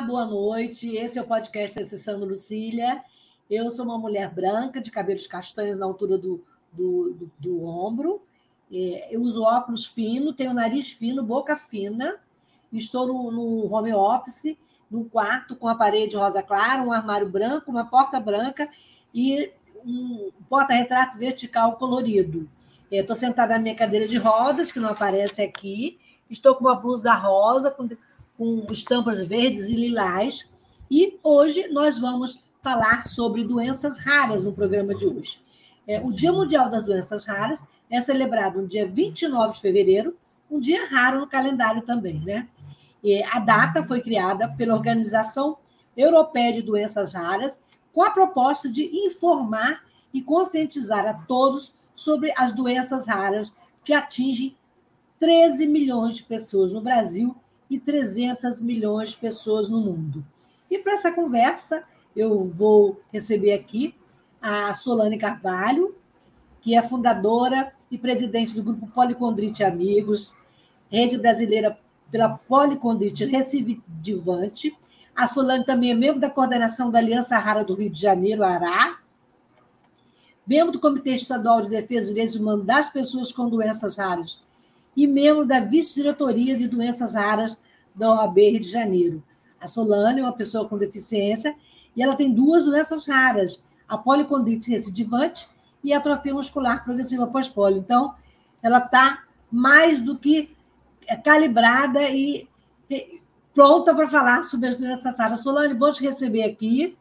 Boa noite. Esse é o podcast Acessando Lucília. Eu sou uma mulher branca, de cabelos castanhos na altura do, do, do, do ombro. É, eu uso óculos fino, tenho nariz fino, boca fina. Estou no, no home office, num quarto com a parede rosa clara, um armário branco, uma porta branca e um porta-retrato vertical colorido. Estou sentada na minha cadeira de rodas, que não aparece aqui. Estou com uma blusa rosa, com com estampas verdes e lilás. E hoje nós vamos falar sobre doenças raras no programa de hoje. É, o Dia Mundial das Doenças Raras é celebrado no dia 29 de fevereiro, um dia raro no calendário também, né? E a data foi criada pela Organização Europeia de Doenças Raras com a proposta de informar e conscientizar a todos sobre as doenças raras que atingem 13 milhões de pessoas no Brasil e 300 milhões de pessoas no mundo. E para essa conversa, eu vou receber aqui a Solane Carvalho, que é fundadora e presidente do grupo Policondrite Amigos, rede brasileira pela Policondrite Recidivante. A Solane também é membro da coordenação da Aliança Rara do Rio de Janeiro, ARA, membro do Comitê Estadual de Defesa dos Direitos Humanos das Pessoas com Doenças Raras e membro da Vice-Diretoria de Doenças Raras da OAB Rio de Janeiro. A Solane é uma pessoa com deficiência e ela tem duas doenças raras, a policondrite recidivante e a atrofia muscular progressiva pós-polio. Então, ela está mais do que calibrada e pronta para falar sobre as doenças raras. Solane, bom te receber aqui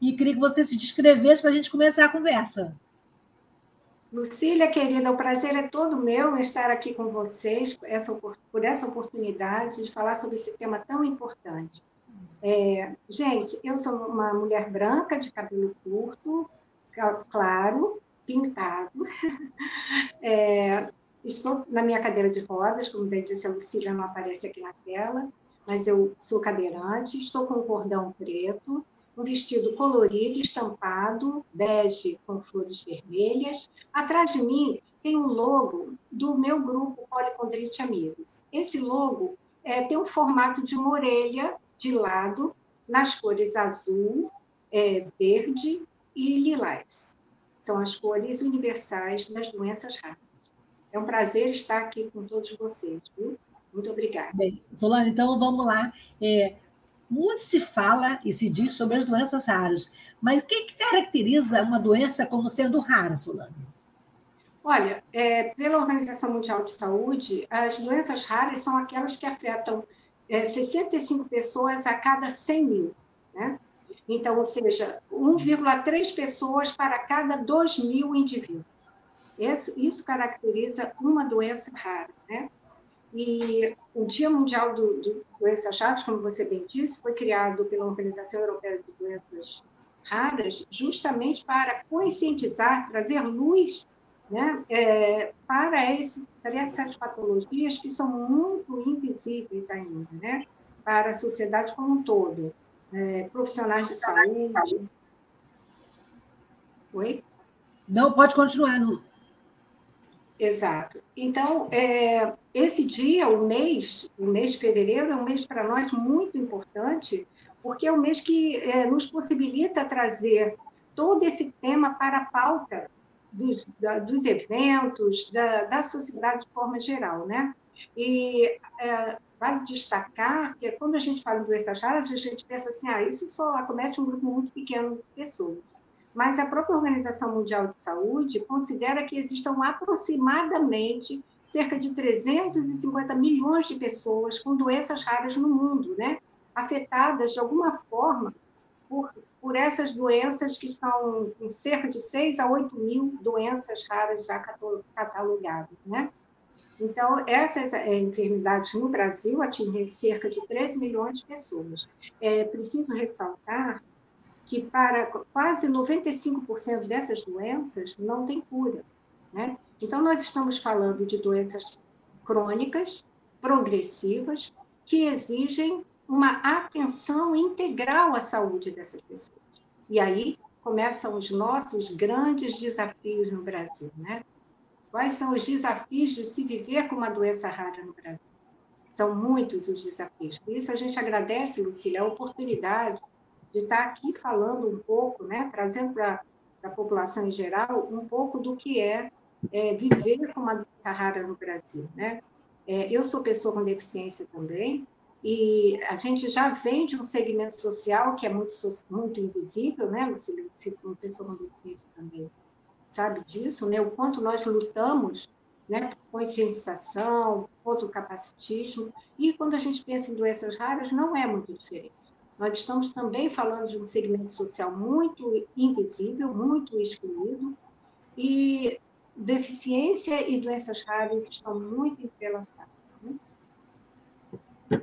e queria que você se descrevesse para a gente começar a conversa. Lucília, querida, o prazer é todo meu estar aqui com vocês essa, por essa oportunidade de falar sobre esse tema tão importante. É, gente, eu sou uma mulher branca de cabelo curto, claro, pintado. É, estou na minha cadeira de rodas, como bem disse a Lucília, não aparece aqui na tela, mas eu sou cadeirante, estou com um cordão preto, um vestido colorido, estampado, bege com flores vermelhas. Atrás de mim tem um logo do meu grupo Policondrite Amigos. Esse logo é, tem um formato de uma orelha de lado, nas cores azul, é, verde e lilás. São as cores universais das doenças raras. É um prazer estar aqui com todos vocês, viu? Muito obrigada. Bem, Solane, então vamos lá. É, muito se fala e se diz sobre as doenças raras, mas o que, que caracteriza uma doença como sendo rara, Solane? Olha, é, pela Organização Mundial de Saúde, as doenças raras são aquelas que afetam é, 65 pessoas a cada 100 mil, né? Então, ou seja, 1,3 pessoas para cada 2 mil indivíduos. Isso, isso caracteriza uma doença rara, né? E o Dia Mundial do, do Doenças Raras, como você bem disse, foi criado pela Organização Europeia de Doenças Raras justamente para conscientizar, trazer luz né, é, para, esse, para essas patologias que são muito invisíveis ainda, né, para a sociedade como um todo. É, profissionais de saúde. Oi? Não, pode continuar. Não. Exato. Então, é, esse dia, o mês, o mês de fevereiro, é um mês para nós muito importante, porque é um mês que é, nos possibilita trazer todo esse tema para a pauta dos, da, dos eventos, da, da, sociedade de forma geral, né? E é, vale destacar que quando a gente fala em doenças raras, a gente pensa assim, ah, isso só acomete um grupo muito pequeno de pessoas mas a própria Organização Mundial de Saúde considera que existam aproximadamente cerca de 350 milhões de pessoas com doenças raras no mundo, né? afetadas de alguma forma por, por essas doenças que são cerca de 6 a 8 mil doenças raras já catalogadas. Né? Então, essas é, enfermidades no Brasil atingem cerca de 13 milhões de pessoas. É preciso ressaltar que para quase 95% dessas doenças não tem cura. Né? Então, nós estamos falando de doenças crônicas, progressivas, que exigem uma atenção integral à saúde dessas pessoas. E aí começam os nossos grandes desafios no Brasil, né? Quais são os desafios de se viver com uma doença rara no Brasil? São muitos os desafios. Por isso, a gente agradece, Lucília, a oportunidade de estar aqui falando um pouco, né, trazendo para a população em geral um pouco do que é, é viver com uma doença rara no Brasil. Né? É, eu sou pessoa com deficiência também, e a gente já vem de um segmento social que é muito, muito invisível, né, Lucília? Uma pessoa com deficiência também sabe disso, né? O quanto nós lutamos, né? Contra o capacitismo. E quando a gente pensa em doenças raras, não é muito diferente. Nós estamos também falando de um segmento social muito invisível, muito excluído, e deficiência e doenças raras estão muito entrelaçadas. Né?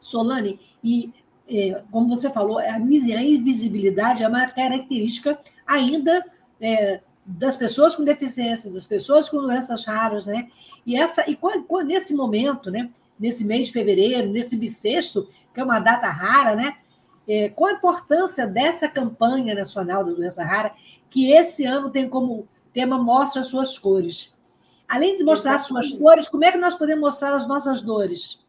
Solane, e é, como você falou, a invisibilidade é uma característica ainda é, das pessoas com deficiência, das pessoas com doenças raras, né? E essa e nesse momento, né? Nesse mês de fevereiro, nesse bissexto, que é uma data rara, né? É, qual a importância dessa campanha nacional da doença rara, que esse ano tem como tema mostra as suas cores. Além de mostrar as suas cores, como é que nós podemos mostrar as nossas dores?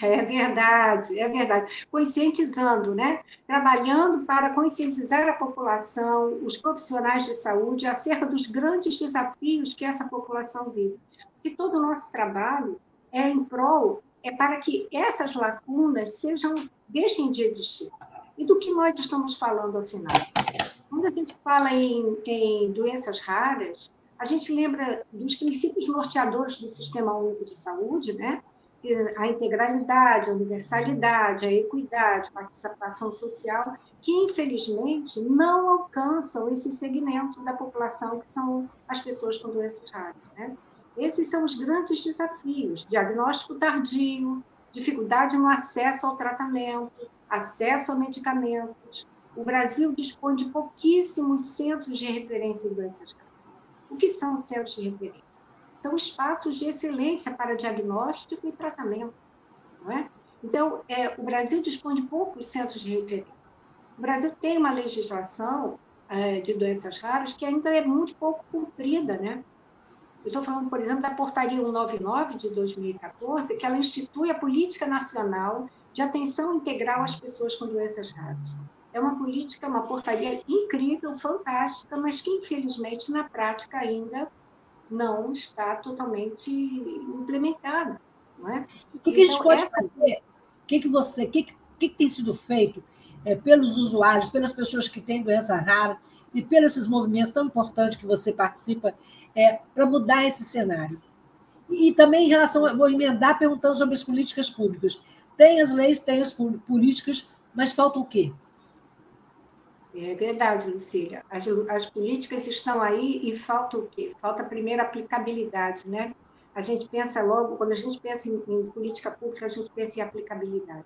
É verdade, é verdade. Conscientizando, né? Trabalhando para conscientizar a população, os profissionais de saúde, acerca dos grandes desafios que essa população vive. E todo o nosso trabalho é em prol, é para que essas lacunas sejam, deixem de existir. E do que nós estamos falando, afinal? Quando a gente fala em, em doenças raras, a gente lembra dos princípios norteadores do Sistema Único de Saúde, né? a integralidade, a universalidade, a equidade, participação social, que infelizmente não alcançam esse segmento da população que são as pessoas com doenças raras. Né? Esses são os grandes desafios: diagnóstico tardio, dificuldade no acesso ao tratamento, acesso a medicamentos. O Brasil dispõe de pouquíssimos centros de referência em doenças raras. O que são os centros de referência? são espaços de excelência para diagnóstico e tratamento. Não é? Então, é, o Brasil dispõe de poucos centros de referência. O Brasil tem uma legislação é, de doenças raras que ainda é muito pouco cumprida, né? Eu estou falando, por exemplo, da Portaria 199 de 2014, que ela institui a Política Nacional de Atenção Integral às Pessoas com Doenças Raras. É uma política, uma portaria incrível, fantástica, mas que, infelizmente, na prática ainda não está totalmente implementada. Não é? O que, então, que a gente então, pode essa... fazer? O que, que você, o que, que, que tem sido feito é, pelos usuários, pelas pessoas que têm doença rara e pelos esses movimentos tão importantes que você participa é, para mudar esse cenário? E também em relação, vou emendar perguntando sobre as políticas públicas. Tem as leis, tem as políticas, mas falta o quê? É verdade, Lucília. As, as políticas estão aí e falta o quê? Falta primeiro aplicabilidade, né? A gente pensa logo, quando a gente pensa em, em política pública, a gente pensa em aplicabilidade.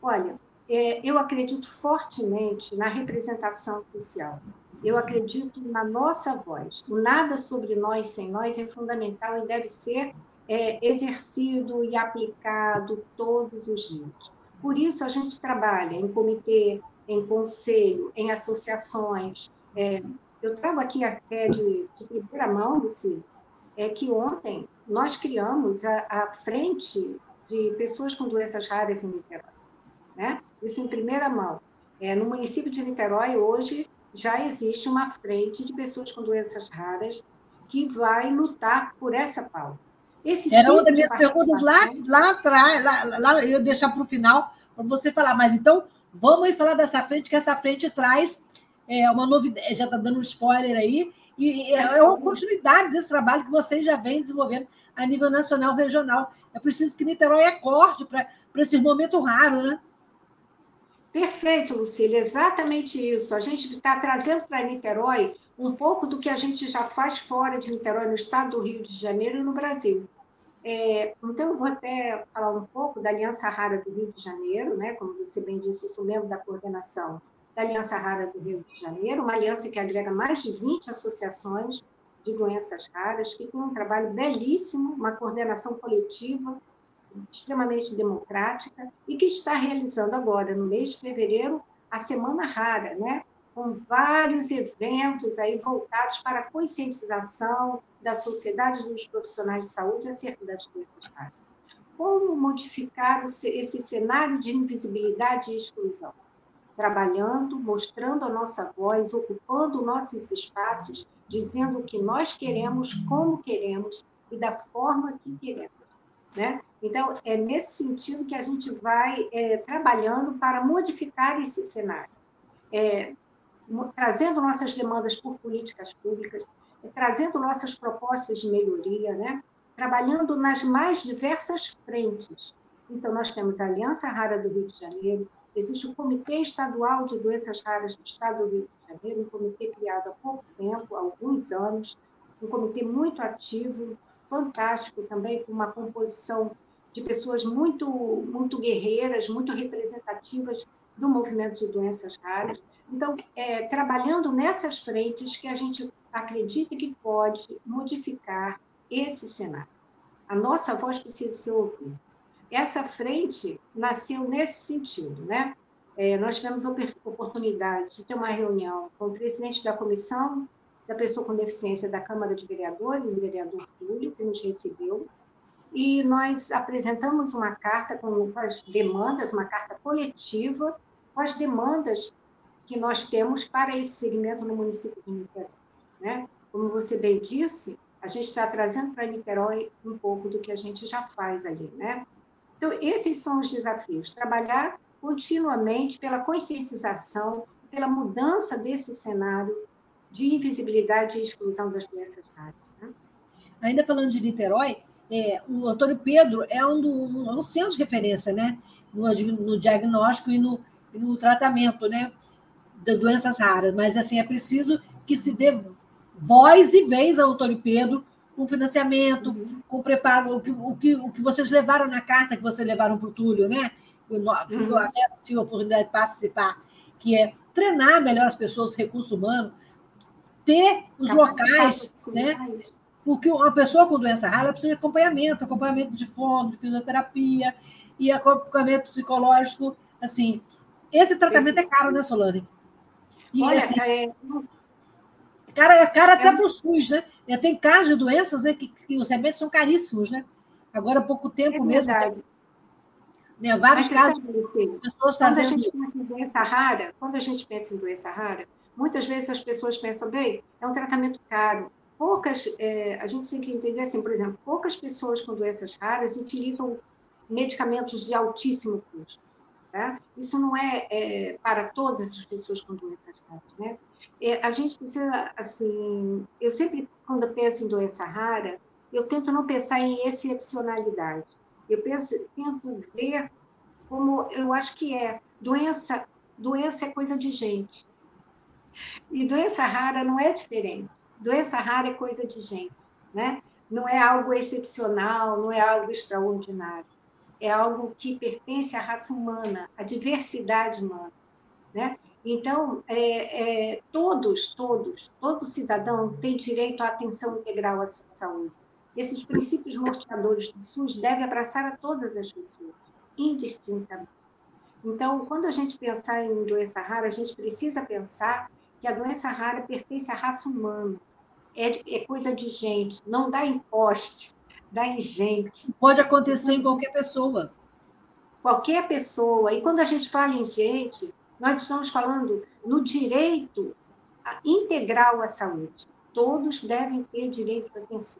Olha, é, eu acredito fortemente na representação social. Eu acredito na nossa voz. O nada sobre nós sem nós é fundamental e deve ser é, exercido e aplicado todos os dias. Por isso, a gente trabalha em comitê em conselho, em associações. É, eu trago aqui até de, de primeira mão, Luci, é que ontem nós criamos a, a, frente de pessoas com doenças raras em Niterói. Né? Isso em primeira mão. É, no município de Niterói, hoje, já existe uma frente de pessoas com doenças raras que vai lutar por essa pauta. Esse Era tipo uma das minhas perguntas lá, lá atrás, lá, lá, eu deixar para o final, para você falar, mas então Vamos aí falar dessa frente, que essa frente traz é, uma novidade, já está dando um spoiler aí, e é uma continuidade desse trabalho que vocês já vêm desenvolvendo a nível nacional, regional. É preciso que Niterói acorde para esse momento raro, né? Perfeito, Lucília, exatamente isso. A gente está trazendo para Niterói um pouco do que a gente já faz fora de Niterói, no estado do Rio de Janeiro e no Brasil. É, então, eu vou até falar um pouco da Aliança Rara do Rio de Janeiro, né? como você bem disse, eu sou membro da coordenação da Aliança Rara do Rio de Janeiro, uma aliança que agrega mais de 20 associações de doenças raras, que tem um trabalho belíssimo, uma coordenação coletiva extremamente democrática e que está realizando agora, no mês de fevereiro, a Semana Rara, né? com vários eventos aí voltados para a conscientização da sociedade dos profissionais de saúde acerca das doenças raras. Como modificar esse cenário de invisibilidade e exclusão? Trabalhando, mostrando a nossa voz, ocupando nossos espaços, dizendo o que nós queremos, como queremos e da forma que queremos. Né? Então, é nesse sentido que a gente vai é, trabalhando para modificar esse cenário, é, trazendo nossas demandas por políticas públicas, é, trazendo nossas propostas de melhoria, né? trabalhando nas mais diversas frentes. Então, nós temos a Aliança Rara do Rio de Janeiro, existe o Comitê Estadual de Doenças Raras do Estado do Rio de Janeiro, um comitê criado há pouco tempo, há alguns anos, um comitê muito ativo, fantástico também, com uma composição de pessoas muito, muito guerreiras, muito representativas do movimento de doenças raras. Então, é, trabalhando nessas frentes que a gente acredita que pode modificar esse cenário. A nossa voz precisa ser ouvida. Essa frente nasceu nesse sentido, né? É, nós tivemos a oportunidade de ter uma reunião com o presidente da comissão da pessoa com deficiência da Câmara de Vereadores, o vereador Túlio, que nos recebeu, e nós apresentamos uma carta com as demandas, uma carta coletiva, com as demandas que nós temos para esse segmento no município de Niterói. Né? Como você bem disse, a gente está trazendo para Niterói um pouco do que a gente já faz ali. Né? Então, esses são os desafios: trabalhar continuamente pela conscientização, pela mudança desse cenário de invisibilidade e exclusão das doenças raras. Né? Ainda falando de Niterói, é, o Antônio Pedro é um, do, um, é um centro de referência né? no, no diagnóstico e no, e no tratamento né? das doenças raras, mas assim é preciso que se dê voz e vez ao Antônio Pedro com financiamento, uhum. com preparo, o que, o, que, o que vocês levaram na carta que vocês levaram para o Túlio, né? Eu, uhum. até tive a oportunidade de participar, que é treinar melhor as pessoas, os recursos humanos, ter os locais, né? Porque uma pessoa com doença rara precisa de acompanhamento, acompanhamento de fono, de fisioterapia e acompanhamento psicológico. Assim, esse tratamento é caro, né, Solane? E, Olha, assim, é... cara, é caro até é... para o SUS, né? E tem casos de doenças né, que, que, os remédios são caríssimos, né? Agora, há pouco tempo é mesmo. Né, vários Mas, casos de pessoas fazendo. Quando a gente pensa em doença rara, quando a gente pensa em doença rara, muitas vezes as pessoas pensam, bem, é um tratamento caro. Poucas, é, a gente tem que entender assim, por exemplo, poucas pessoas com doenças raras utilizam medicamentos de altíssimo custo. Tá? Isso não é, é, para todas as pessoas com doenças raras. Né? É, a gente precisa, assim, eu sempre, quando penso em doença rara, eu tento não pensar em excepcionalidade. Eu penso, tento ver como eu acho que é. Doença, doença é coisa de gente. E doença rara não é diferente. Doença rara é coisa de gente, né? Não é algo excepcional, não é algo extraordinário. É algo que pertence à raça humana, à diversidade humana, né? Então, é, é, todos, todos, todo cidadão tem direito à atenção integral à sua saúde. Esses princípios norteadores do SUS devem abraçar a todas as pessoas, indistintamente. Então, quando a gente pensar em doença rara, a gente precisa pensar que a doença rara pertence à raça humana. É, é coisa de gente, não dá em poste, dá em gente. Pode acontecer em qualquer pessoa. Qualquer pessoa. E quando a gente fala em gente, nós estamos falando no direito integral à saúde. Todos devem ter direito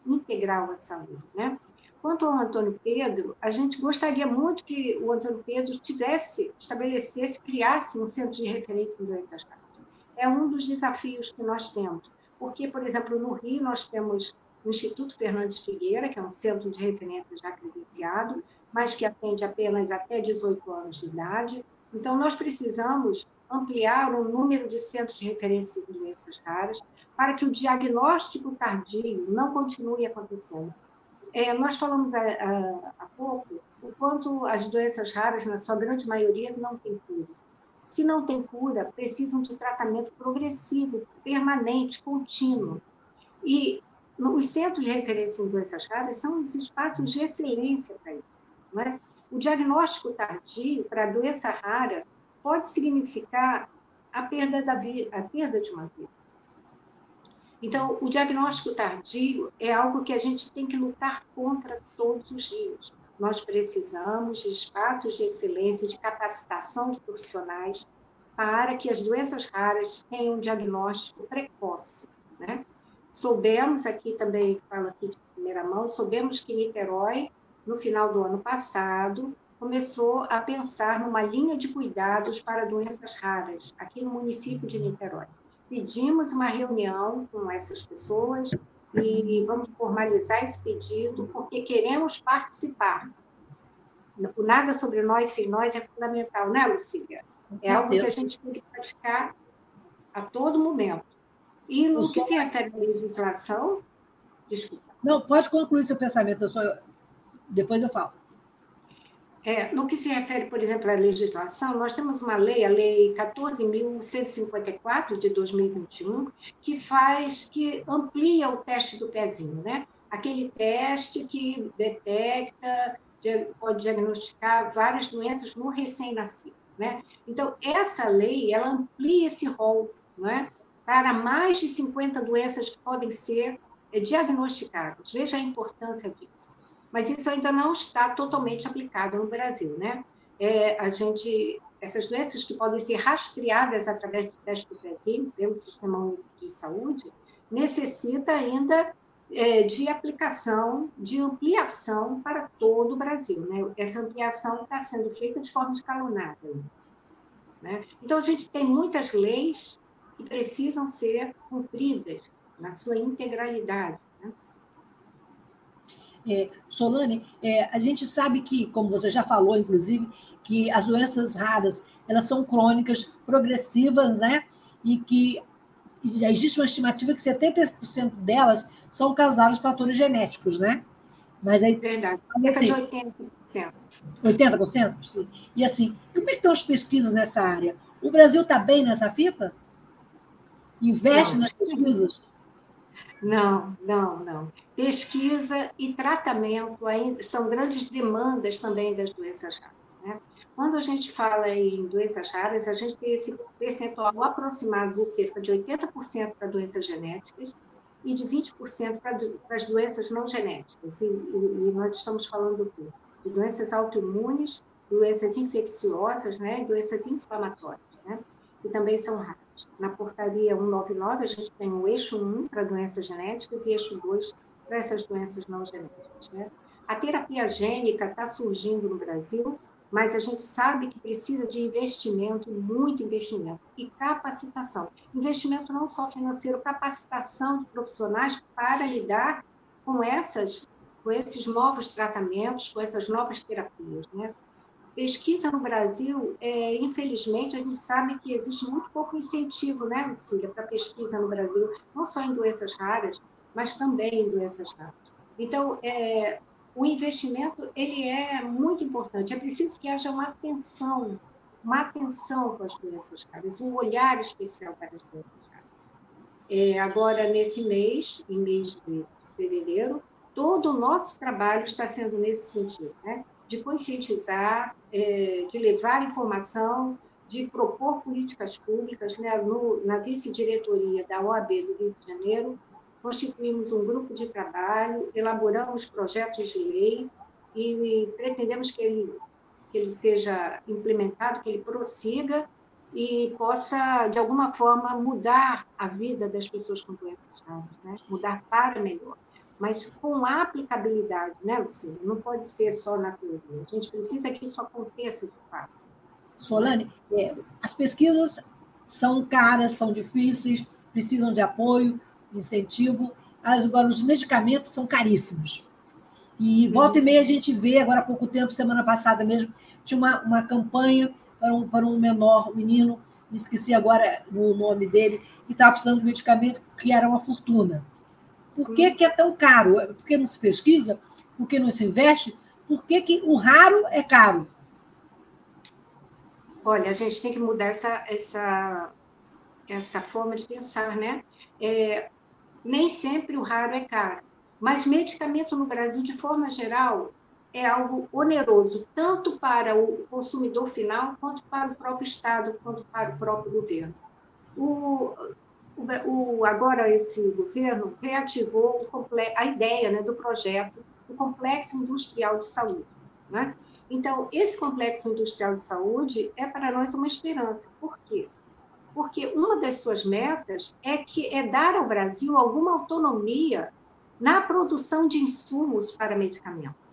integral à saúde, né? Quanto ao Antônio Pedro, a gente gostaria muito que o Antônio Pedro tivesse, estabelecesse, criasse um centro de referência em doenças raras é um dos desafios que nós temos. Porque, por exemplo, no Rio, nós temos o Instituto Fernandes Figueira, que é um centro de referência já credenciado, mas que atende apenas até 18 anos de idade. Então, nós precisamos ampliar o número de centros de referência em doenças raras para que o diagnóstico tardio não continue acontecendo. é, nós falamos há pouco o quanto as doenças raras, na sua grande maioria, não têm cura. Se não tem cura, precisam de tratamento progressivo, permanente, contínuo. E os centros de referência em doenças raras são os espaços de excelência para isso. Não é? O diagnóstico tardio para a doença rara pode significar a perda, da vida, a perda de uma vida. Então, o diagnóstico tardio é algo que a gente tem que lutar contra todos os dias. Nós precisamos de espaços de excelência, de capacitação de profissionais para que as doenças raras tenham um diagnóstico precoce. Né? Soubemos, aqui também, falo aqui de primeira mão, soubemos que Niterói, no final do ano passado, começou a pensar numa linha de cuidados para doenças raras, aqui no município de Niterói. Pedimos uma reunião com essas pessoas e vamos formalizar esse pedido, porque queremos participar. O nada sobre nós sem nós é fundamental, né, Lucília? É algo que a gente tem que praticar a todo momento. E no que se refere à legislação, desculpa. Não, pode concluir seu pensamento, eu só... depois eu falo. É, no que se refere, por exemplo, à legislação, nós temos uma lei, a Lei 14.154 de 2021, que faz, que amplia o teste do pezinho, né? Aquele teste que detecta, pode diagnosticar várias doenças no recém-nascido, né? Então, essa lei, ela amplia esse rol, não é? Para mais de 50 doenças que podem ser é, diagnosticadas. Veja a importância disso mas isso ainda não está totalmente aplicado no Brasil, né? É, a gente, essas doenças que podem ser rastreadas através do teste do pezinho pelo Sistema Único de Saúde, necessita ainda é, de aplicação, de ampliação para todo o Brasil, né? Essa ampliação está sendo feita de forma escalonada. Né? Então, a gente tem muitas leis que precisam ser cumpridas na sua integralidade. É, Solane, é, a gente sabe que, como você já falou, inclusive, que as doenças raras elas são crônicas, progressivas, né? E que já existe uma estimativa que 70% delas são causadas por fatores genéticos, né? Mas aí. Verdade. Cerca assim, de 80%. 80%? E assim, como é que estão as pesquisas nessa área? O Brasil está bem nessa fita? Investe Não. nas pesquisas? Não, não, não. Pesquisa e tratamento ainda são grandes demandas também das doenças raras. Né? Quando a gente fala em doenças raras, a gente tem esse percentual aproximado de cerca de 80% para doenças genéticas e de 20% para, as doenças não genéticas. E, e, e nós estamos falando de doenças autoimunes, doenças infecciosas, né, doenças inflamatórias, que também são raras. Na portaria 199, a gente tem o eixo 1 para doenças genéticas e eixo 2 para essas doenças não genéticas. Né? A terapia gênica está surgindo no Brasil, mas a gente sabe que precisa de investimento, muito investimento, e capacitação. Investimento não só financeiro, capacitação de profissionais para lidar com essas com esses novos tratamentos, com essas novas terapias, né? Pesquisa no Brasil, é, infelizmente, a gente sabe que existe muito pouco incentivo, né, Lucília, para pesquisa no Brasil, não só em doenças raras, mas também em doenças raras. Então, é, o investimento ele é muito importante. É preciso que haja uma atenção, uma atenção com as doenças raras, um olhar especial para as doenças raras. É, agora, nesse mês, em mês de fevereiro, todo o nosso trabalho está sendo nesse sentido, né? De conscientizar, é, de levar informação, de propor políticas públicas. Né? No, na vice-diretoria da OAB do Rio de Janeiro, constituímos um grupo de trabalho, elaboramos projetos de lei e pretendemos que ele, que ele seja implementado, que ele prossiga e possa, de alguma forma, mudar a vida das pessoas com doenças raras, né? mudar para melhor mas com aplicabilidade, né, Luciana? Não pode ser só na teoria. A gente precisa que isso aconteça de fato. Solane, é, as pesquisas são caras, são difíceis, precisam de apoio, incentivo. Agora, os medicamentos são caríssimos. E volta e meia a gente vê, agora há pouco tempo, semana passada mesmo, tinha uma, uma campanha para um, para um menor, um menino, me esqueci agora o nome dele, que estava precisando de medicamento que era uma fortuna. Por que, que é tão caro? É porque não se pesquisa? Por que não se investe? Por que, que o raro é caro? Olha, a gente tem que mudar essa, essa, essa forma de pensar, né? É, nem sempre o raro é caro, mas medicamento no Brasil, de forma geral, é algo oneroso, tanto para o consumidor final, quanto para o próprio Estado, quanto para o próprio governo. O, o, agora, esse governo reativou a ideia né, do projeto do Complexo Industrial de Saúde. Né? Então, esse complexo industrial de saúde é para nós uma esperança. Por quê? Porque uma das suas metas é que é dar ao Brasil alguma autonomia na produção de insumos para medicamentos.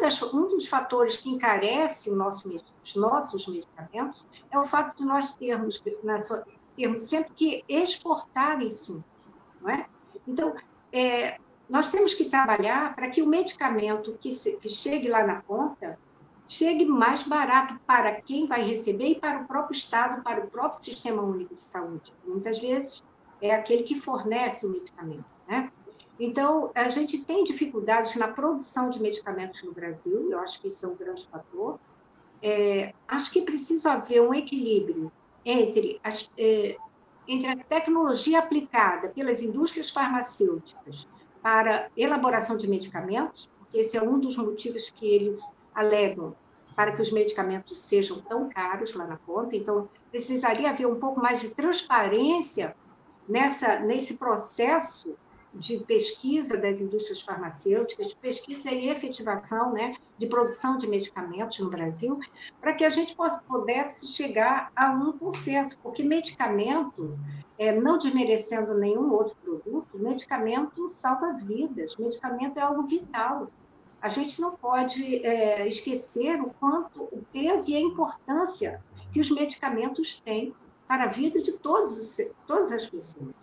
Das, um dos fatores que encarece nosso, os nossos medicamentos é o fato de nós termos, sua, termos sempre que exportar insumos. Não é? Então, é, nós temos que trabalhar para que o medicamento que, se, que chegue lá na ponta chegue mais barato para quem vai receber e para o próprio Estado, para o próprio Sistema Único de Saúde. Muitas vezes é aquele que fornece o medicamento, né? Então, a gente tem dificuldades na produção de medicamentos no Brasil, eu acho que isso é um grande fator. É, acho que precisa haver um equilíbrio entre, as, é, entre a tecnologia aplicada pelas indústrias farmacêuticas para elaboração de medicamentos, porque esse é um dos motivos que eles alegam para que os medicamentos sejam tão caros lá na ponta. Então, precisaria haver um pouco mais de transparência nessa, nesse processo de pesquisa das indústrias farmacêuticas, de pesquisa e efetivação né, de produção de medicamentos no Brasil, para que a gente pudesse chegar a um consenso, porque medicamento, é, não desmerecendo nenhum outro produto, medicamento salva vidas, medicamento é algo vital a gente não pode é, esquecer o quanto, o peso e a importância que os medicamentos têm para a vida de todos, todas as pessoas.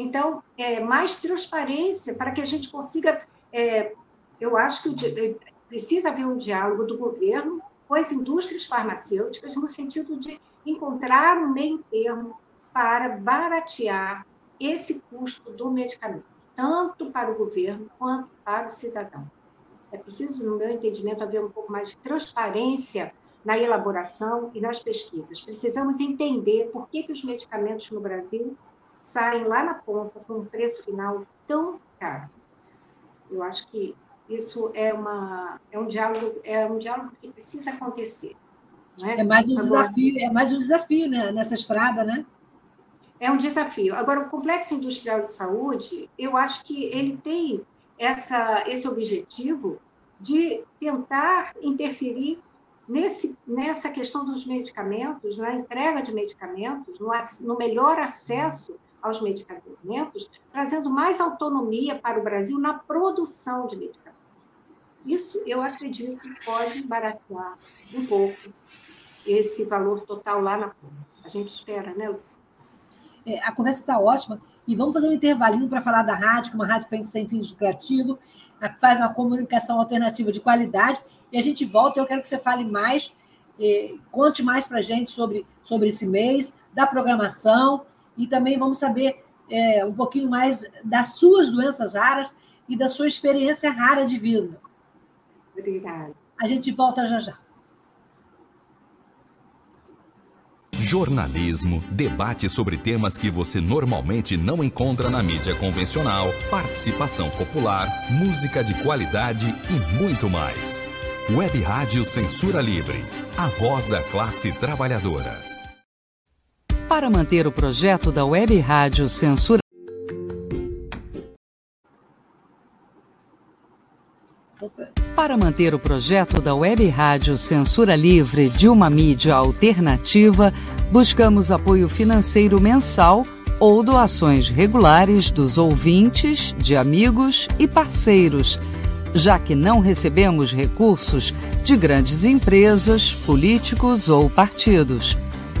Então, é, mais transparência para que a gente consiga. É, eu acho que é, precisa haver um diálogo do governo com as indústrias farmacêuticas, no sentido de encontrar um meio termo para baratear esse custo do medicamento, tanto para o governo quanto para o cidadão. É preciso, no meu entendimento, haver um pouco mais de transparência na elaboração e nas pesquisas. Precisamos entender por que, que os medicamentos no Brasil saem lá na ponta com um preço final tão caro. Eu acho que isso é, uma, é, um, diálogo, é um diálogo que precisa acontecer. É? é? mais um Agora, desafio, é mais um desafio né? nessa estrada, né? É um desafio. Agora, o complexo industrial de saúde, eu acho que ele tem essa, esse objetivo de tentar interferir nesse, nessa questão dos medicamentos, na entrega de medicamentos, no, no melhor acesso aos medicamentos, trazendo mais autonomia para o Brasil na produção de medicamentos. Isso eu acredito que pode baratear um pouco esse valor total lá na ponta. A gente espera, né, Luciana? É, a conversa está ótima. E vamos fazer um intervalinho para falar da rádio, que é uma rádio sem fins lucrativos, faz uma comunicação alternativa de qualidade. E a gente volta. Eu quero que você fale mais, eh, conte mais para a gente sobre, sobre esse mês, da programação. E também vamos saber eh, um pouquinho mais das suas doenças raras e da sua experiência rara de vida. Obrigada. A gente volta já já. jornalismo, debate sobre temas que você normalmente não encontra na mídia convencional, participação popular, música de qualidade e muito mais. Web Rádio Censura Livre, a voz da classe trabalhadora. Para manter o projeto da Web Rádio Censura Para manter o projeto da Web Rádio Censura Livre de uma mídia alternativa, buscamos apoio financeiro mensal ou doações regulares dos ouvintes, de amigos e parceiros, já que não recebemos recursos de grandes empresas, políticos ou partidos.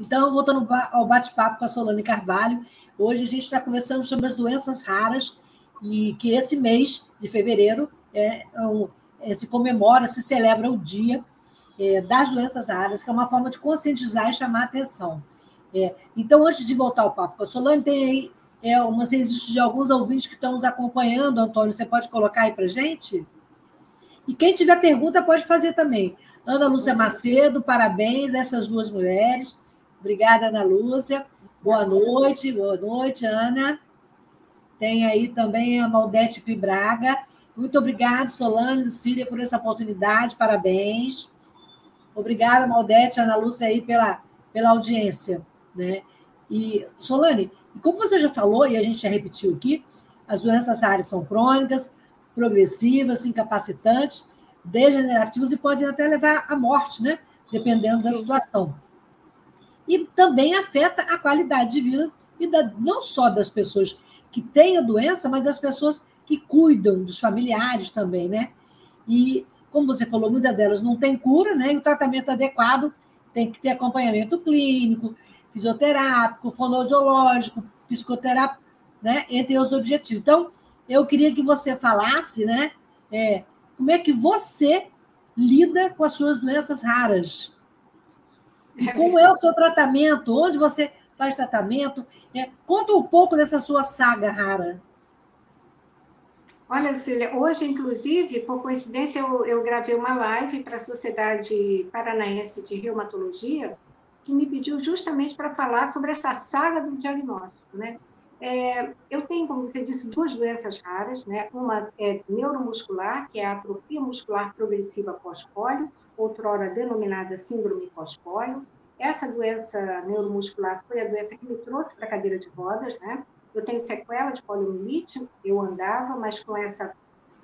Então, voltando ao bate-papo com a Solane Carvalho, hoje a gente está conversando sobre as doenças raras e que esse mês de fevereiro é, é, se comemora, se celebra o dia é, das doenças raras, que é uma forma de conscientizar e chamar a atenção. É, então, antes de voltar ao papo com a Solane, tem aí é, umas registros de alguns ouvintes que estão nos acompanhando, Antônio, você pode colocar aí para gente? E quem tiver pergunta pode fazer também. Ana Lúcia Macedo, parabéns a essas duas mulheres. Obrigada, Ana Lúcia. Boa noite, boa noite, Ana. Tem aí também a Maldete Pibraga. Muito obrigada, Solane Lucília, por essa oportunidade, parabéns. Obrigada, Maldete, Ana Lúcia, aí pela, pela audiência. Né? E, Solane, como você já falou, e a gente já repetiu aqui, as doenças raras são crônicas, progressivas, incapacitantes, degenerativas e podem até levar à morte, né? Dependendo da situação e também afeta a qualidade de vida e da, não só das pessoas que têm a doença, mas das pessoas que cuidam, dos familiares também, né? E, como você falou, muitas delas não têm cura, né? E o tratamento adequado tem que ter acompanhamento clínico, fisioterápico, fonoaudiológico, psicoterápico, né? Entre os objetivos. Então, eu queria que você falasse, né? É, como é que você lida com as suas doenças raras? E como é o seu tratamento? Onde você faz tratamento? É, conta um pouco dessa sua saga rara. Olha, Lucília, hoje, inclusive, por coincidência, eu, eu gravei uma live para a Sociedade Paranaense de Reumatologia, que me pediu justamente para falar sobre essa saga do diagnóstico, né? É, eu tenho, como você disse, duas doenças raras, né? Uma é neuromuscular, que é a atrofia muscular progressiva pós-pólio, outrora denominada síndrome pós-pólio. Essa doença neuromuscular foi a doença que me trouxe para a cadeira de rodas, né? Eu tenho sequela de poliomielite, eu andava, mas com essa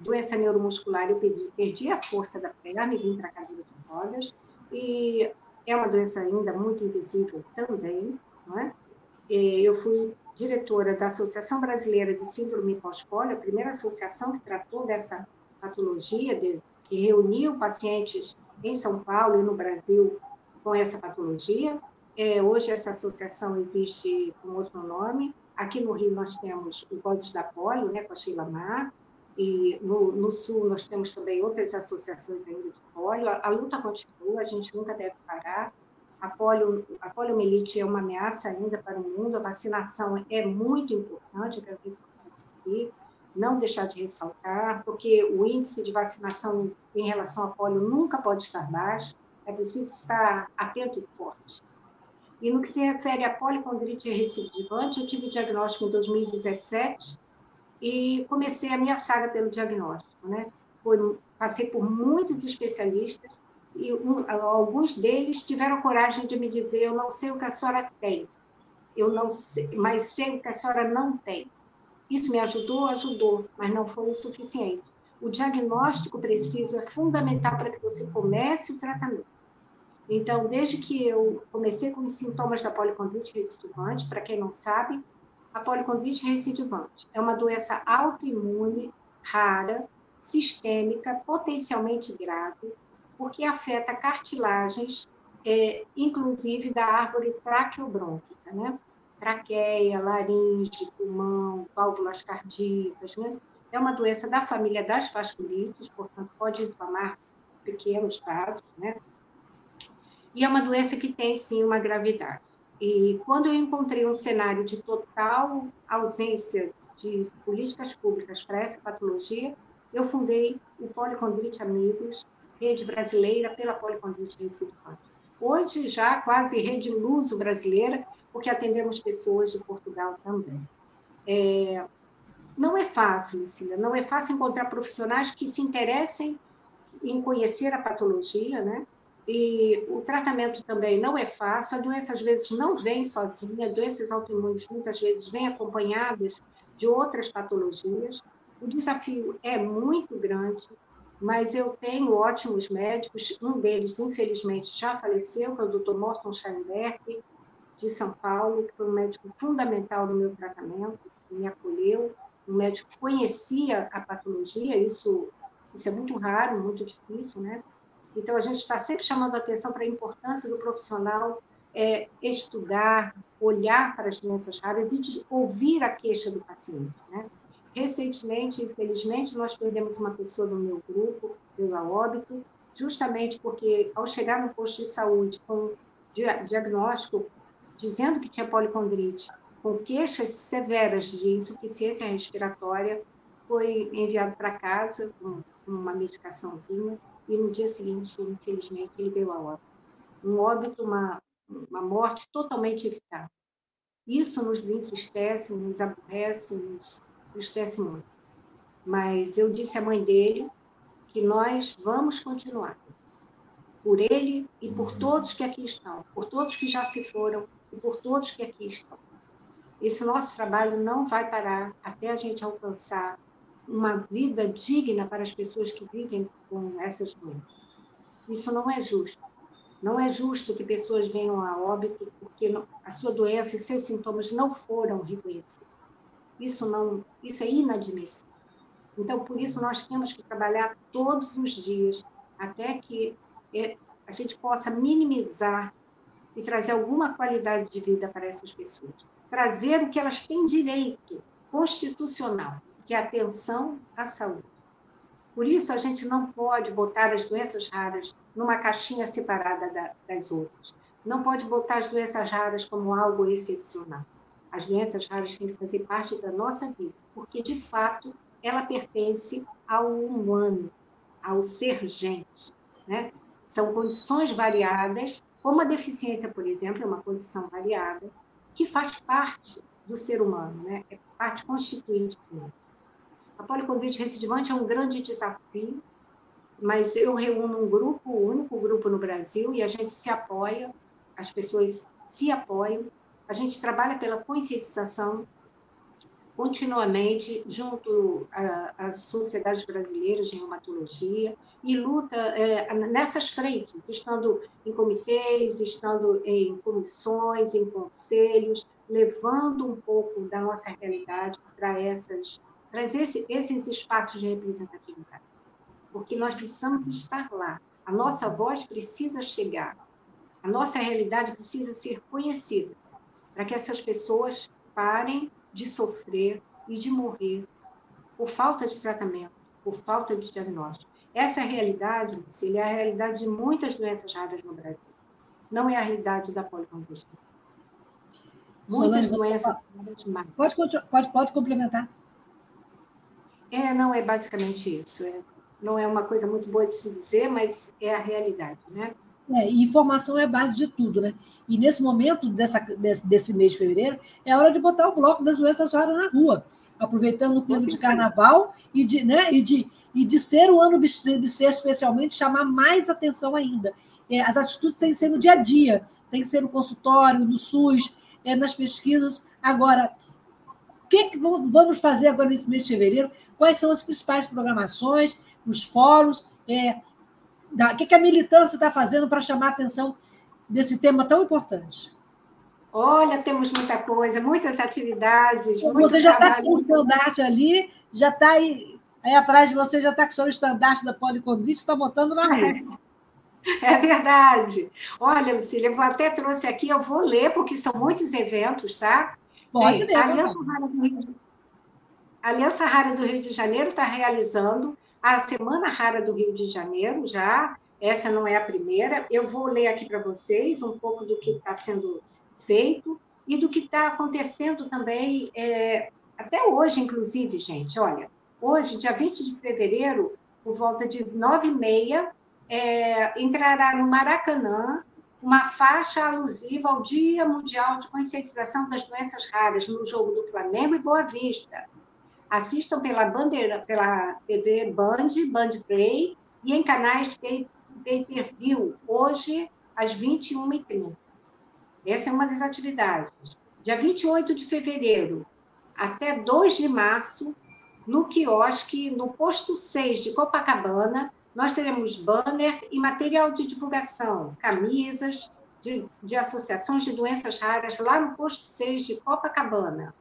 doença neuromuscular eu perdi, perdi a força da perna e vim para a cadeira de rodas. E é uma doença ainda muito invisível também, não é? Eu fui diretora da Associação Brasileira de Síndrome Pós-Polio, a primeira associação que tratou dessa patologia, de, que reuniu pacientes em São Paulo e no Brasil com essa patologia. É, hoje essa associação existe com outro nome. Aqui no Rio nós temos o Vozes da Polio, né, com a Sheila Mar, e no, no, Sul nós temos também outras associações ainda de polio. A, a luta continua, a gente nunca deve parar. A, polio, a poliomielite é uma ameaça ainda para o mundo, a vacinação é muito importante, eu quero se aqui, não deixar de ressaltar, porque o índice de vacinação em relação à polio nunca pode estar baixo, é preciso estar atento e forte. E no que se refere à policondrite recidivante, eu tive diagnóstico em 2017 e comecei a minha saga pelo diagnóstico, né? Foi, passei por muitos especialistas, e um, alguns deles tiveram coragem de me dizer: eu não sei o que a senhora tem, eu não sei, mas sei o que a senhora não tem. Isso me ajudou, ajudou, mas não foi o suficiente. O diagnóstico preciso é fundamental para que você comece o tratamento. Então, desde que eu comecei com os sintomas da policondrite recidivante, para quem não sabe, a policondrite recidivante é uma doença autoimune, rara, sistêmica, potencialmente grave, porque afeta cartilagens, é, inclusive da árvore traqueobrônquica, né? Traqueia, laringe, pulmão, válvulas cardíacas, né? É uma doença da família das vasculites, portanto, pode inflamar pequenos vasos, né? E é uma doença que tem, sim, uma gravidade. E quando eu encontrei um cenário de total ausência de políticas públicas para essa patologia, eu fundei o Policondrite Amigos, rede brasileira pela policondrite recifante. Hoje já quase rede luso brasileira, porque atendemos pessoas de Portugal também. É, não é fácil, Lucília, não é fácil encontrar profissionais que se interessem em conhecer a patologia, né? E o tratamento também não é fácil, a doença às vezes não vem sozinha, doenças autoimunes muitas vezes vêm acompanhadas de outras patologias. O desafio é muito grande, mas eu tenho ótimos médicos, um deles, infelizmente, já faleceu, que é o Dr. Morton Scheinberg, de São Paulo, que foi um médico fundamental no meu tratamento, me acolheu, um médico que conhecia a patologia, isso, isso é muito raro, muito difícil, né? Então, a gente está sempre chamando a atenção para a importância do profissional é, estudar, olhar para as doenças raras e ouvir a queixa do paciente, né? Recentemente, infelizmente, nós perdemos uma pessoa do meu grupo, pelo óbito, justamente porque, ao chegar no posto de saúde com diagnóstico dizendo que tinha policondrite, com queixas severas de insuficiência respiratória, foi enviado para casa com uma medicaçãozinha e no dia seguinte, infelizmente, ele veio a óbito. Um óbito, uma, uma morte totalmente evitável. Isso nos entristece, nos aborrece, nos entristece muito. Mas eu disse à mãe dele que nós vamos continuar. Por ele e por uhum. todos que aqui estão, por todos que já se foram e por todos que aqui estão. Esse nosso trabalho não vai parar até a gente alcançar uma vida digna para as pessoas que vivem com essas doenças. Isso não é justo. Não é justo que pessoas venham a óbito porque a sua doença e seus sintomas não foram reconhecidos. Isso não, isso é inadmissível. Então, por isso nós temos que trabalhar todos os dias até que é, a gente possa minimizar e trazer alguma qualidade de vida para essas pessoas. Trazer o que elas têm direito constitucional, que é atenção à saúde. Por isso, a gente não pode botar as doenças raras numa caixinha separada da, das outras. Não pode botar as doenças raras como algo excepcional. As doenças raras têm que fazer parte da nossa vida, porque, de fato, ela pertence ao humano, ao ser gente. Né? São condições variadas, como a deficiência, por exemplo, é uma condição variada, que faz parte do ser humano, né? é parte constituinte dele. A policondrite recidivante é um grande desafio, mas eu reúno um grupo, o único grupo no Brasil, e a gente se apoia, as pessoas se apoiam, a gente trabalha pela conscientização continuamente junto às sociedades brasileiras de reumatologia e luta é, nessas frentes, estando em comitês, estando em comissões, em conselhos, levando um pouco da nossa realidade para essas esse, esses espaços de representatividade, porque nós precisamos estar lá. A nossa voz precisa chegar, a nossa realidade precisa ser conhecida, para que essas pessoas parem de sofrer e de morrer por falta de tratamento, por falta de diagnóstico. Essa é a realidade, Lucília, é a realidade de muitas doenças raras no Brasil. Não é a realidade da policonvulsão. Muitas doenças. Pode, pode, pode complementar. É, não é basicamente isso. É, não é uma coisa muito boa de se dizer, mas é a realidade, né? É, informação é a base de tudo, né? E nesse momento dessa, desse, desse mês de fevereiro, é hora de botar o bloco das doenças raras na rua, aproveitando o clima de carnaval e de, né, e de, e de ser o ano ser especialmente, chamar mais atenção ainda. É, as atitudes têm que ser no dia a dia, tem que ser no consultório, no SUS, é, nas pesquisas. Agora, o que, que vamos fazer agora nesse mês de fevereiro? Quais são as principais programações, os fóruns? É, da, o que, que a militância está fazendo para chamar a atenção desse tema tão importante? Olha, temos muita coisa, muitas atividades. Você já está com seu estandarte ali, já está aí, aí atrás de você, já está com seu estandarte da policondrite, está botando na rua. É verdade. Olha, Lucília, eu até trouxe aqui, eu vou ler, porque são muitos eventos, tá? Pode ler. A Aliança Rara do Rio de, Aliança Rara do Rio de Janeiro está realizando a Semana Rara do Rio de Janeiro já. Essa não é a primeira. Eu vou ler aqui para vocês um pouco do que está sendo feito e do que está acontecendo também, é, até hoje, inclusive, gente. Olha, hoje, dia 20 de fevereiro, por volta de nove e meia, é, entrará no Maracanã uma faixa alusiva ao Dia Mundial de Conscientização das Doenças Raras no jogo do Flamengo e Boa Vista. Assistam pela bandeira, pela TV Band, Band Play e em canais pay, pay per view, hoje às 21h30. Essa é uma das atividades. Dia 28 de fevereiro até 2 de março, no quiosque, no posto 6 de Copacabana, nós teremos banner e material de divulgação, camisas de, de associações de doenças raras lá no posto 6 de Copacabana.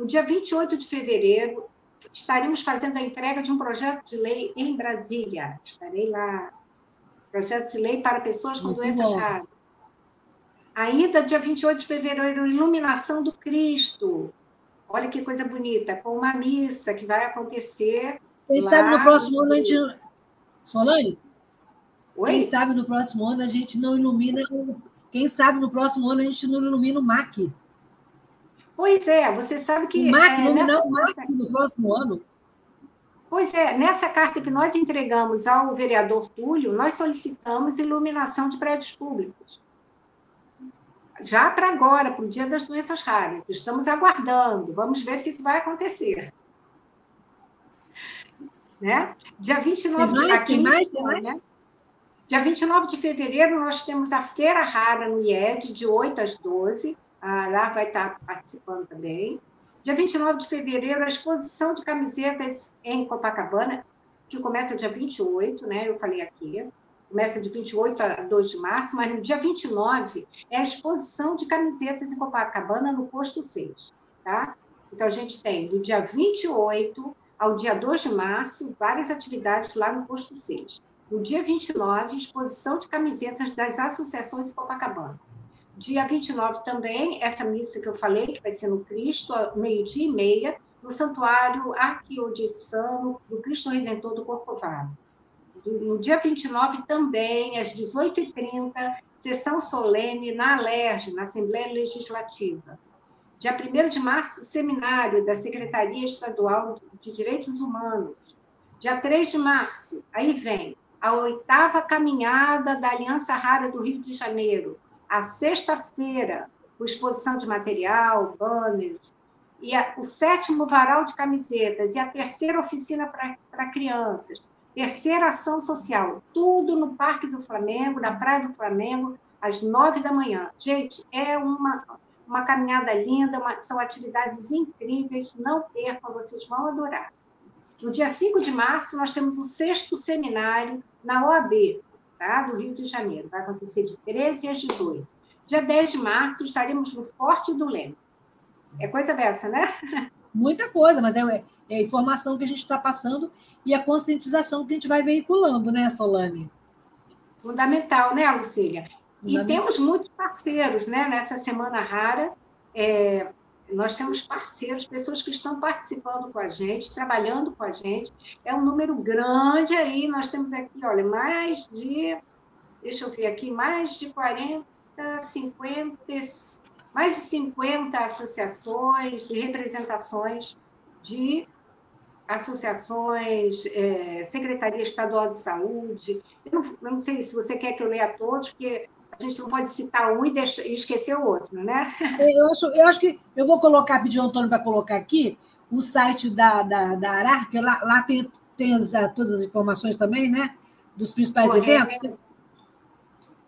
No dia 28 de fevereiro, estaremos fazendo a entrega de um projeto de lei em Brasília. Estarei lá. Projeto de lei para pessoas com Muito doenças bom. raras. Ainda dia 28 de fevereiro, iluminação do Cristo. Olha que coisa bonita, com uma missa que vai acontecer. Quem sabe no próximo ano a gente. Solane? Oi? Quem sabe no próximo ano a gente não ilumina. Quem sabe no próximo ano a gente não ilumina o MAC. Pois é, você sabe que. O MAC, é, nominar o MAC no próximo ano. Pois é, nessa carta que nós entregamos ao vereador Túlio, nós solicitamos iluminação de prédios públicos. Já para agora, para o Dia das Doenças Raras. Estamos aguardando, vamos ver se isso vai acontecer. Né? Dia 29 tem mais, aqui, tem mais, tem mais? Né? Dia 29 de fevereiro, nós temos a Feira Rara no IED, de 8 às 12 a lá vai estar participando também. Dia 29 de fevereiro, a exposição de camisetas em Copacabana, que começa dia 28, né? Eu falei aqui. Começa de 28 a 2 de março, mas no dia 29 é a exposição de camisetas em Copacabana no posto 6, tá? Então a gente tem do dia 28 ao dia 2 de março várias atividades lá no posto 6. No dia 29, exposição de camisetas das associações em Copacabana. Dia 29 também, essa missa que eu falei, que vai ser no Cristo, meio-dia e meia, no Santuário Arquiodiocesano do Cristo Redentor do Corcovado. No dia 29 também, às 18h30, sessão solene na Alerj, na Assembleia Legislativa. Dia 1 de março, seminário da Secretaria Estadual de Direitos Humanos. Dia 3 de março, aí vem a oitava caminhada da Aliança Rara do Rio de Janeiro, a sexta-feira, exposição de material, banners, e a, o sétimo varal de camisetas, e a terceira oficina para crianças, terceira ação social, tudo no Parque do Flamengo, na Praia do Flamengo, às nove da manhã. Gente, é uma, uma caminhada linda, uma, são atividades incríveis, não percam, vocês vão adorar. No dia 5 de março, nós temos o sexto seminário na OAB, tá? do Rio de Janeiro. Vai acontecer de 13 às 18. Dia 10 de março estaremos no Forte do Leme. É coisa dessa, né? Muita coisa, mas é, é a informação que a gente está passando e a conscientização que a gente vai veiculando, né, Solane? Fundamental, né, Lucília? E temos muitos parceiros, né, nessa Semana Rara. É, nós temos parceiros, pessoas que estão participando com a gente, trabalhando com a gente. É um número grande aí. Nós temos aqui, olha, mais de, deixa eu ver aqui, mais de 40, 50, mais de 50 associações e representações de associações, é, Secretaria Estadual de Saúde. Eu não, eu não sei se você quer que eu leia todos, porque a gente não pode citar um e, deixar, e esquecer o outro, né? Eu acho, eu acho que eu vou colocar, pedir ao Antônio para colocar aqui o site da, da, da Arar, que lá, lá tem, tem as, todas as informações também, né? Dos principais eventos.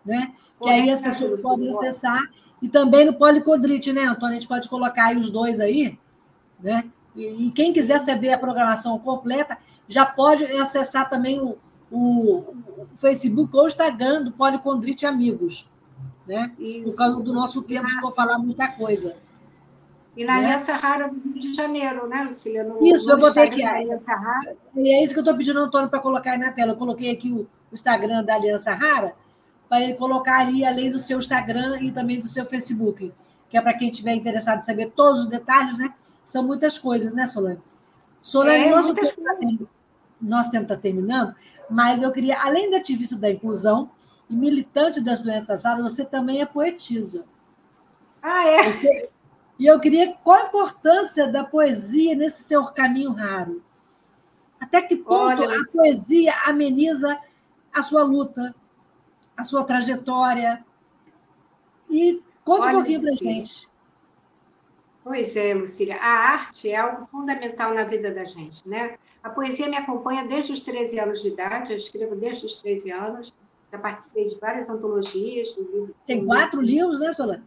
Né? Que aí as pessoas podem acessar. E também no Policodrite, né, Antônio? A gente pode colocar aí os dois aí, né? E, e quem quiser saber a programação completa, já pode acessar também o, o, o Facebook ou o Instagram do Policondrite Amigos, né? Isso. Por causa do nosso tempo, se for falar muita coisa. E na né? Aliança Rara do Rio de Janeiro, né, Lucília? No, isso, no eu botei aqui. E é isso que eu estou pedindo ao Antônio para colocar aí na tela. Eu coloquei aqui o, o Instagram da Aliança Rara, para ele colocar ali, além do seu Instagram e também do seu Facebook, que é para quem estiver interessado em saber todos os detalhes, né? São muitas coisas, né, Solane? Solane, é, nosso, tempo tá, nosso tempo está terminando mas eu queria, além da ativista da inclusão e militante das doenças raras, você também é poetisa. Ah, é? Você... E eu queria qual a importância da poesia nesse seu caminho raro? Até que ponto Olha, a poesia ameniza a sua luta, a sua trajetória? E conta um pouquinho para gente. Pois é, Lucília. A arte é algo fundamental na vida da gente, né? A poesia me acompanha desde os 13 anos de idade, eu escrevo desde os 13 anos, já participei de várias antologias. Tem quatro livros, né, Solane?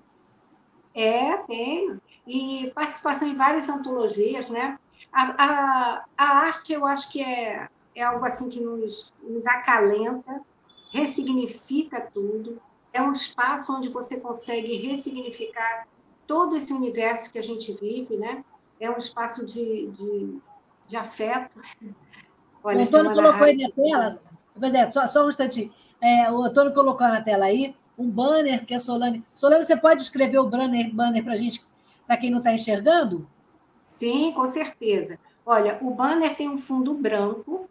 É, tenho. E participação em várias antologias, né? A, a, a arte, eu acho que é, é algo assim que nos, nos acalenta, ressignifica tudo. É um espaço onde você consegue ressignificar todo esse universo que a gente vive, né? É um espaço de, de, de afeto. Olha, o Antônio colocou aí na tela, pois é, só, só um instantinho. É, o Antônio colocou na tela aí um banner que a Solane. Solane, você pode escrever o banner, banner para a gente, para quem não está enxergando? Sim, com certeza. Olha, o banner tem um fundo branco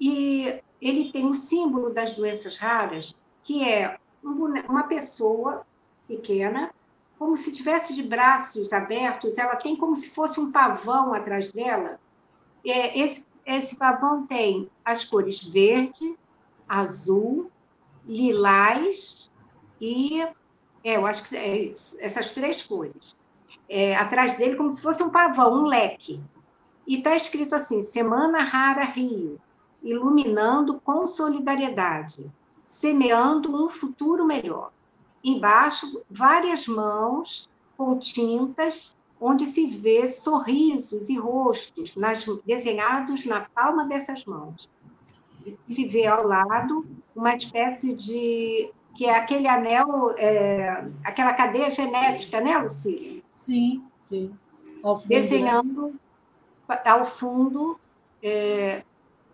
e ele tem um símbolo das doenças raras, que é uma pessoa pequena como se tivesse de braços abertos, ela tem como se fosse um pavão atrás dela. É, esse, esse pavão tem as cores verde, azul, lilás e é, eu acho que é isso, essas três cores. É, atrás dele, como se fosse um pavão, um leque. E está escrito assim: Semana Rara Rio, iluminando com solidariedade, semeando um futuro melhor embaixo várias mãos com tintas, onde se vê sorrisos e rostos nas, desenhados na palma dessas mãos. Se vê ao lado uma espécie de que é aquele anel, é, aquela cadeia genética, né, Lucília? Sim, sim. Ao fundo, né? Desenhando né? ao fundo é,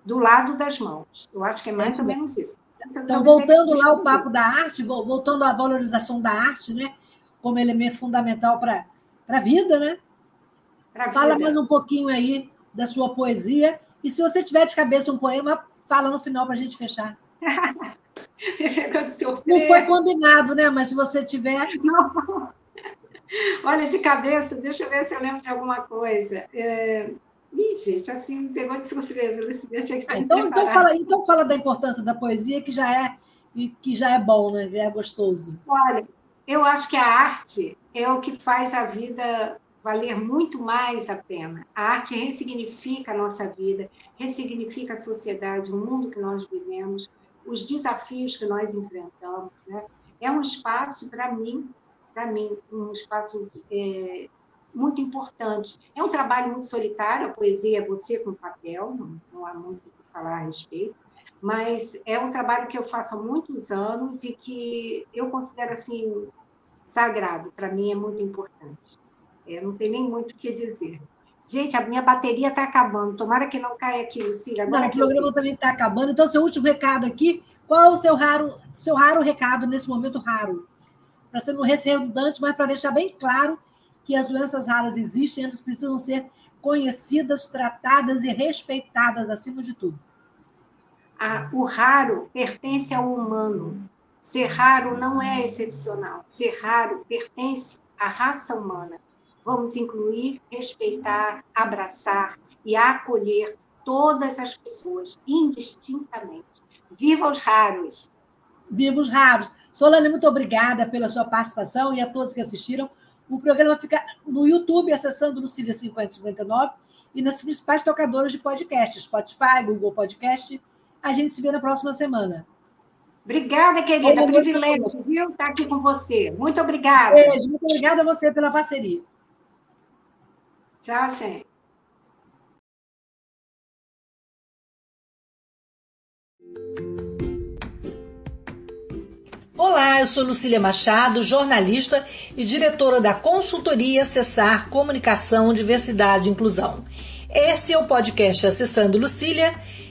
do lado das mãos. Eu acho que é mais é ou menos isso. Então, voltando lá ao papo da arte, voltando à valorização da arte, né? Como elemento fundamental para a vida, né? Pra fala vida. mais um pouquinho aí da sua poesia. E se você tiver de cabeça um poema, fala no final para a gente fechar. Não foi combinado, né? Mas se você tiver. Não. Olha, de cabeça, deixa eu ver se eu lembro de alguma coisa. É... Ih, gente, assim, pegou de surpresa. que ah, então, então, fala, então fala da importância da poesia, que já é, que já é bom, né? Já é gostoso. Olha, eu acho que a arte é o que faz a vida valer muito mais a pena. A arte ressignifica a nossa vida, ressignifica a sociedade, o mundo que nós vivemos, os desafios que nós enfrentamos. Né? É um espaço, para mim, para mim, um espaço é, muito importante. É um trabalho muito solitário, a poesia é você com papel, não, não há muito o que falar a respeito, mas é um trabalho que eu faço há muitos anos e que eu considero assim sagrado, para mim é muito importante. É, não tem nem muito o que dizer. Gente, a minha bateria está acabando. Tomara que não caia aqui, Lucília. Agora não, o programa eu... também está acabando. Então, seu último recado aqui. Qual é o seu raro, seu raro recado nesse momento raro? Para ser um redundante, mas para deixar bem claro que as doenças raras existem, elas precisam ser conhecidas, tratadas e respeitadas acima de tudo. Ah, o raro pertence ao humano. Ser raro não é excepcional. Ser raro pertence à raça humana. Vamos incluir, respeitar, abraçar e acolher todas as pessoas, indistintamente. Viva os raros! Viva os raros! Solane, muito obrigada pela sua participação e a todos que assistiram. O programa fica no YouTube, acessando Lucília 5059 e nas principais tocadoras de podcast, Spotify, Google Podcast. A gente se vê na próxima semana. Obrigada, querida. Boa Privilégio, viu? Estar aqui com você. Muito obrigada. Beijo. Muito obrigada a você pela parceria. Tchau, gente. Olá, eu sou Lucília Machado, jornalista e diretora da consultoria Acessar Comunicação, Diversidade e Inclusão. Este é o podcast Acessando Lucília,